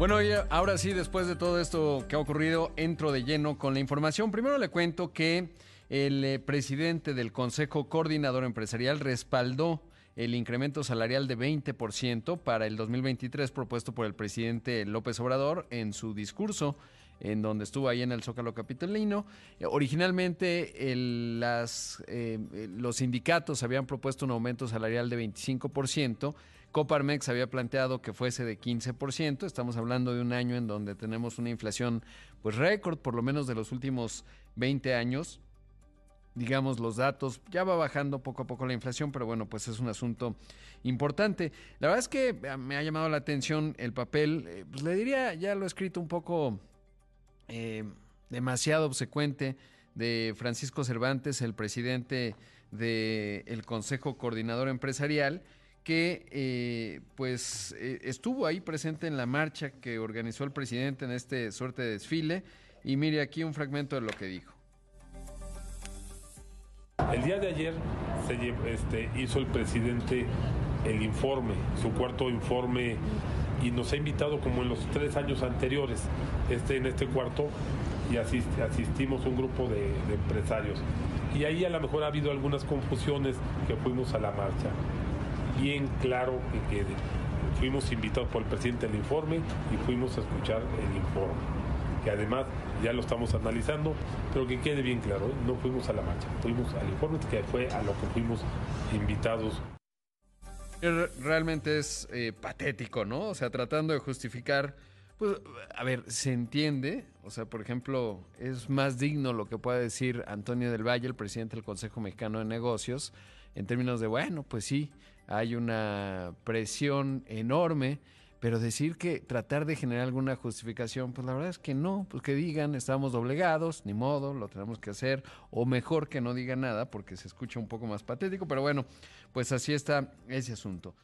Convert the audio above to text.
Bueno, y ahora sí, después de todo esto que ha ocurrido, entro de lleno con la información. Primero le cuento que el eh, presidente del Consejo Coordinador Empresarial respaldó el incremento salarial de 20% para el 2023 propuesto por el presidente López Obrador en su discurso en donde estuvo ahí en el Zócalo Capitolino. Eh, originalmente eh, los sindicatos habían propuesto un aumento salarial de 25%, Coparmex había planteado que fuese de 15%. Estamos hablando de un año en donde tenemos una inflación pues récord, por lo menos de los últimos 20 años. Digamos, los datos, ya va bajando poco a poco la inflación, pero bueno, pues es un asunto importante. La verdad es que eh, me ha llamado la atención el papel, eh, pues le diría, ya lo he escrito un poco eh, demasiado obsecuente de Francisco Cervantes, el presidente del Consejo Coordinador Empresarial, que eh, pues eh, estuvo ahí presente en la marcha que organizó el presidente en este suerte de desfile y mire aquí un fragmento de lo que dijo. El día de ayer se este, hizo el presidente el informe, su cuarto informe y nos ha invitado como en los tres años anteriores este, en este cuarto y asistimos un grupo de, empresarios. Y ahí a lo mejor ha habido algunas confusiones que fuimos a la marcha bien claro que quede. Fuimos invitados por el presidente al informe y fuimos a escuchar el informe, que además ya lo estamos analizando, pero que quede bien claro, ¿eh? no fuimos a la marcha, fuimos al informe que fue a lo que fuimos invitados. Realmente es eh, patético, ¿no? O sea, tratando de justificar, pues, a ver, se entiende, o sea, por ejemplo, es más digno lo que puede decir Antonio del Valle, el presidente del Consejo Mexicano de Negocios, en términos de, bueno, pues sí, hay una presión enorme, pero decir que tratar de generar alguna justificación, pues la verdad es que no, pues que digan, estamos doblegados, ni modo, lo tenemos que hacer, o mejor que no digan nada, porque se escucha un poco más patético, pero bueno, pues así está ese asunto.